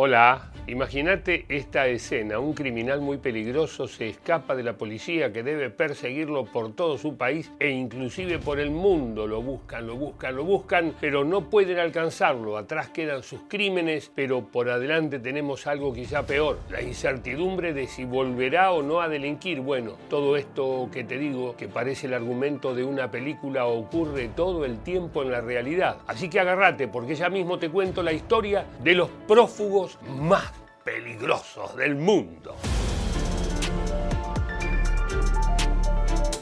Hola, imagínate esta escena. Un criminal muy peligroso se escapa de la policía que debe perseguirlo por todo su país e inclusive por el mundo. Lo buscan, lo buscan, lo buscan, pero no pueden alcanzarlo. Atrás quedan sus crímenes, pero por adelante tenemos algo quizá peor. La incertidumbre de si volverá o no a delinquir. Bueno, todo esto que te digo, que parece el argumento de una película, ocurre todo el tiempo en la realidad. Así que agárrate, porque ya mismo te cuento la historia de los prófugos más peligrosos del mundo.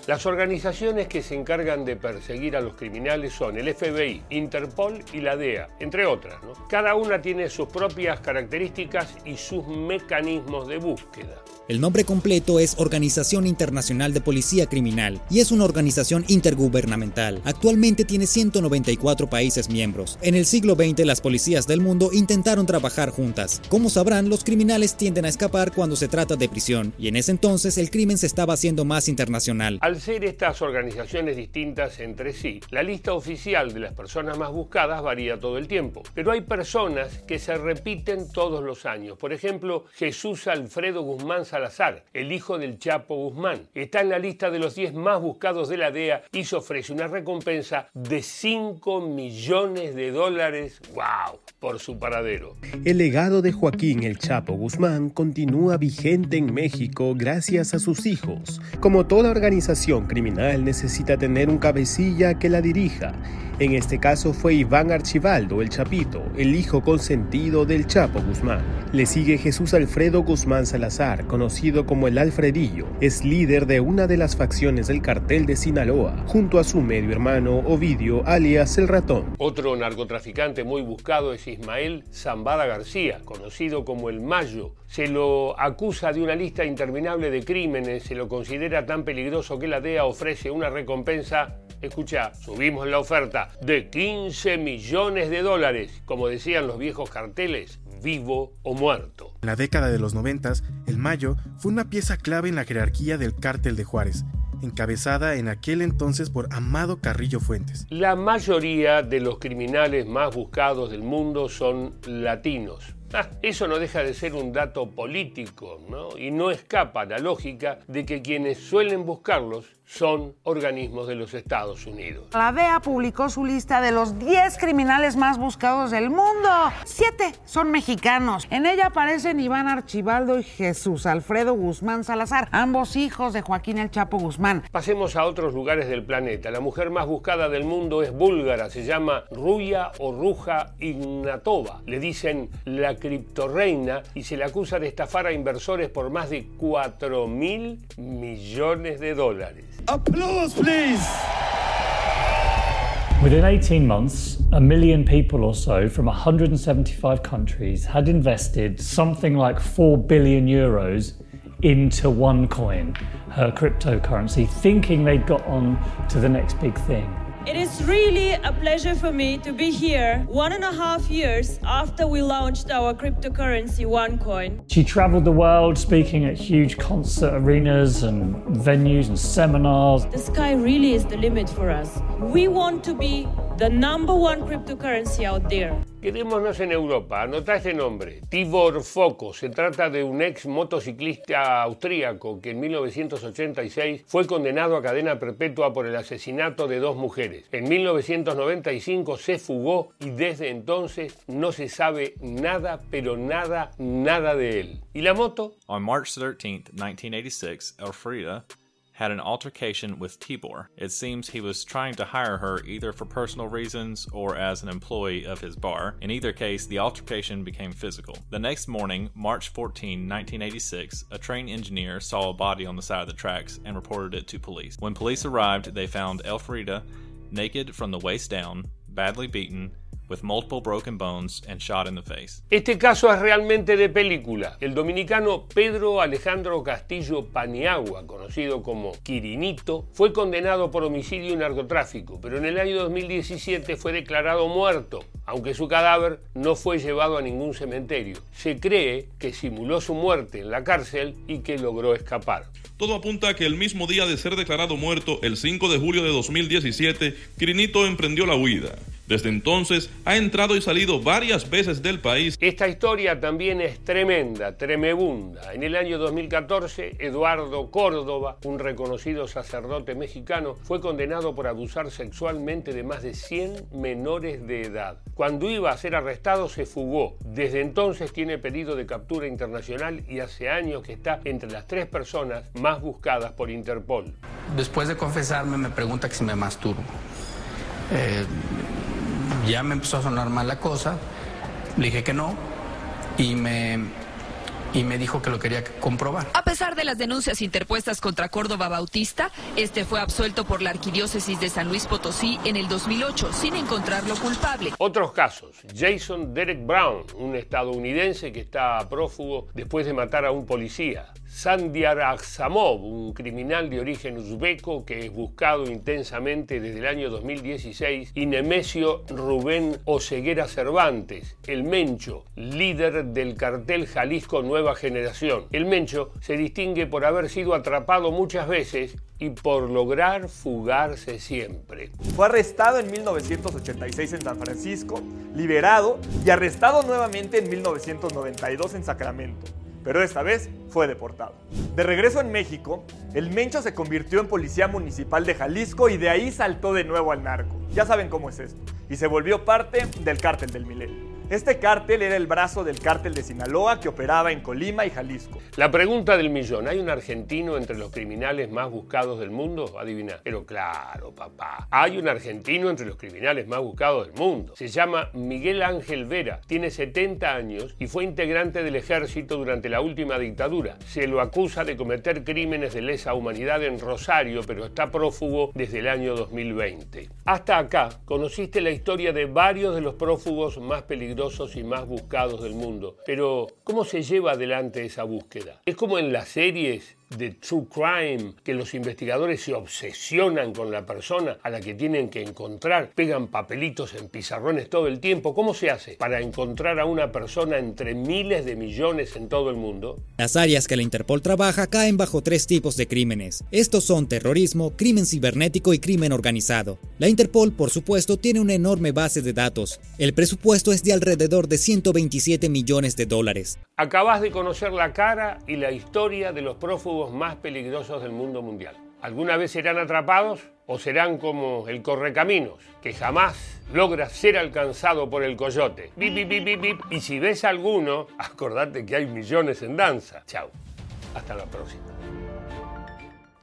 Las organizaciones que se encargan de perseguir a los criminales son el FBI, Interpol y la DEA, entre otras. Cada una tiene sus propias características y sus mecanismos de búsqueda. El nombre completo es Organización Internacional de Policía Criminal y es una organización intergubernamental. Actualmente tiene 194 países miembros. En el siglo XX las policías del mundo intentaron trabajar juntas. Como sabrán, los criminales tienden a escapar cuando se trata de prisión y en ese entonces el crimen se estaba haciendo más internacional. Al ser estas organizaciones distintas entre sí, la lista oficial de las personas más buscadas varía todo el tiempo, pero hay personas que se repiten todos los años. Por ejemplo, Jesús Alfredo Guzmán Salazar, el hijo del Chapo Guzmán. Está en la lista de los 10 más buscados de la DEA y se ofrece una recompensa de 5 millones de dólares, wow, por su paradero. El legado de Joaquín el Chapo Guzmán continúa vigente en México gracias a sus hijos. Como toda organización criminal necesita tener un cabecilla que la dirija en este caso fue Iván Archibaldo, el Chapito, el hijo consentido del Chapo Guzmán. Le sigue Jesús Alfredo Guzmán Salazar, conocido como el Alfredillo. Es líder de una de las facciones del cartel de Sinaloa, junto a su medio hermano Ovidio, alias el ratón. Otro narcotraficante muy buscado es Ismael Zambada García, conocido como el Mayo. Se lo acusa de una lista interminable de crímenes, se lo considera tan peligroso que la DEA ofrece una recompensa escucha, subimos la oferta de 15 millones de dólares, como decían los viejos carteles, vivo o muerto. En la década de los 90, el Mayo fue una pieza clave en la jerarquía del cártel de Juárez, encabezada en aquel entonces por Amado Carrillo Fuentes. La mayoría de los criminales más buscados del mundo son latinos. Ah, eso no deja de ser un dato político, ¿no? Y no escapa la lógica de que quienes suelen buscarlos son organismos de los Estados Unidos. La DEA publicó su lista de los 10 criminales más buscados del mundo. Siete son mexicanos. En ella aparecen Iván Archibaldo y Jesús Alfredo Guzmán Salazar, ambos hijos de Joaquín El Chapo Guzmán. Pasemos a otros lugares del planeta. La mujer más buscada del mundo es búlgara, se llama Ruya o Ruja Ignatova. Le dicen la criptorreina y se le acusa de estafar a inversores por más de 4 mil millones de dólares. Applause, please. Within 18 months, a million people or so from 175 countries had invested something like 4 billion euros into OneCoin, her cryptocurrency, thinking they'd got on to the next big thing. It is really a pleasure for me to be here one and a half years after we launched our cryptocurrency OneCoin. She traveled the world speaking at huge concert arenas and venues and seminars. The sky really is the limit for us. We want to be the number one cryptocurrency out there. Quedémonos en Europa. Anota este nombre. Tibor Foco. Se trata de un ex motociclista austríaco que en 1986 fue condenado a cadena perpetua por el asesinato de dos mujeres. En 1995 se fugó y desde entonces no se sabe nada, pero nada, nada de él. ¿Y la moto? On March 13, 1986, Elfrida had an altercation with Tibor. It seems he was trying to hire her either for personal reasons or as an employee of his bar. In either case, the altercation became physical. The next morning, March 14, 1986, a train engineer saw a body on the side of the tracks and reported it to police. When police arrived, they found Elfrida naked from the waist down, badly beaten, with multiple broken bones and shot in the face. Este caso es realmente de película. El dominicano Pedro Alejandro Castillo Paniagua, conocido como Quirinito, fue condenado por homicidio y narcotráfico, pero en el año 2017 fue declarado muerto, aunque su cadáver no fue llevado a ningún cementerio. Se cree que simuló su muerte en la cárcel y que logró escapar. Todo apunta a que el mismo día de ser declarado muerto, el 5 de julio de 2017, Quirinito emprendió la huida. Desde entonces ha entrado y salido varias veces del país. Esta historia también es tremenda, tremebunda. En el año 2014, Eduardo Córdoba, un reconocido sacerdote mexicano, fue condenado por abusar sexualmente de más de 100 menores de edad. Cuando iba a ser arrestado se fugó. Desde entonces tiene pedido de captura internacional y hace años que está entre las tres personas más buscadas por Interpol. Después de confesarme me pregunta que si me masturbo. Eh, ya me empezó a sonar mal la cosa, le dije que no y me, y me dijo que lo quería comprobar. A pesar de las denuncias interpuestas contra Córdoba Bautista, este fue absuelto por la Arquidiócesis de San Luis Potosí en el 2008 sin encontrarlo culpable. Otros casos, Jason Derek Brown, un estadounidense que está prófugo después de matar a un policía. Sandiar Aksamov, un criminal de origen uzbeco que es buscado intensamente desde el año 2016, y Nemesio Rubén Oseguera Cervantes, el Mencho, líder del cartel Jalisco Nueva Generación. El Mencho se distingue por haber sido atrapado muchas veces y por lograr fugarse siempre. Fue arrestado en 1986 en San Francisco, liberado y arrestado nuevamente en 1992 en Sacramento pero esta vez fue deportado. De regreso en México, el Mencho se convirtió en policía municipal de Jalisco y de ahí saltó de nuevo al narco. Ya saben cómo es esto. Y se volvió parte del cártel del milenio. Este cártel era el brazo del cártel de Sinaloa que operaba en Colima y Jalisco. La pregunta del millón, ¿hay un argentino entre los criminales más buscados del mundo? Adivina. Pero claro, papá, hay un argentino entre los criminales más buscados del mundo. Se llama Miguel Ángel Vera, tiene 70 años y fue integrante del ejército durante la última dictadura. Se lo acusa de cometer crímenes de lesa humanidad en Rosario, pero está prófugo desde el año 2020. Hasta acá conociste la historia de varios de los prófugos más peligrosos y más buscados del mundo. Pero, ¿cómo se lleva adelante esa búsqueda? Es como en las series de true crime, que los investigadores se obsesionan con la persona a la que tienen que encontrar, pegan papelitos en pizarrones todo el tiempo. ¿Cómo se hace para encontrar a una persona entre miles de millones en todo el mundo? Las áreas que la Interpol trabaja caen bajo tres tipos de crímenes. Estos son terrorismo, crimen cibernético y crimen organizado. La Interpol, por supuesto, tiene una enorme base de datos. El presupuesto es de alrededor de 127 millones de dólares. Acabas de conocer la cara y la historia de los prófugos más peligrosos del mundo mundial. ¿Alguna vez serán atrapados o serán como el correcaminos, que jamás logra ser alcanzado por el coyote? y si ves alguno, acordate que hay millones en danza. Chao. Hasta la próxima.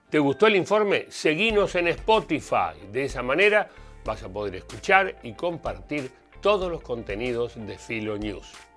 ¿Te gustó el informe? Seguinos en Spotify. De esa manera vas a poder escuchar y compartir todos los contenidos de Filo News.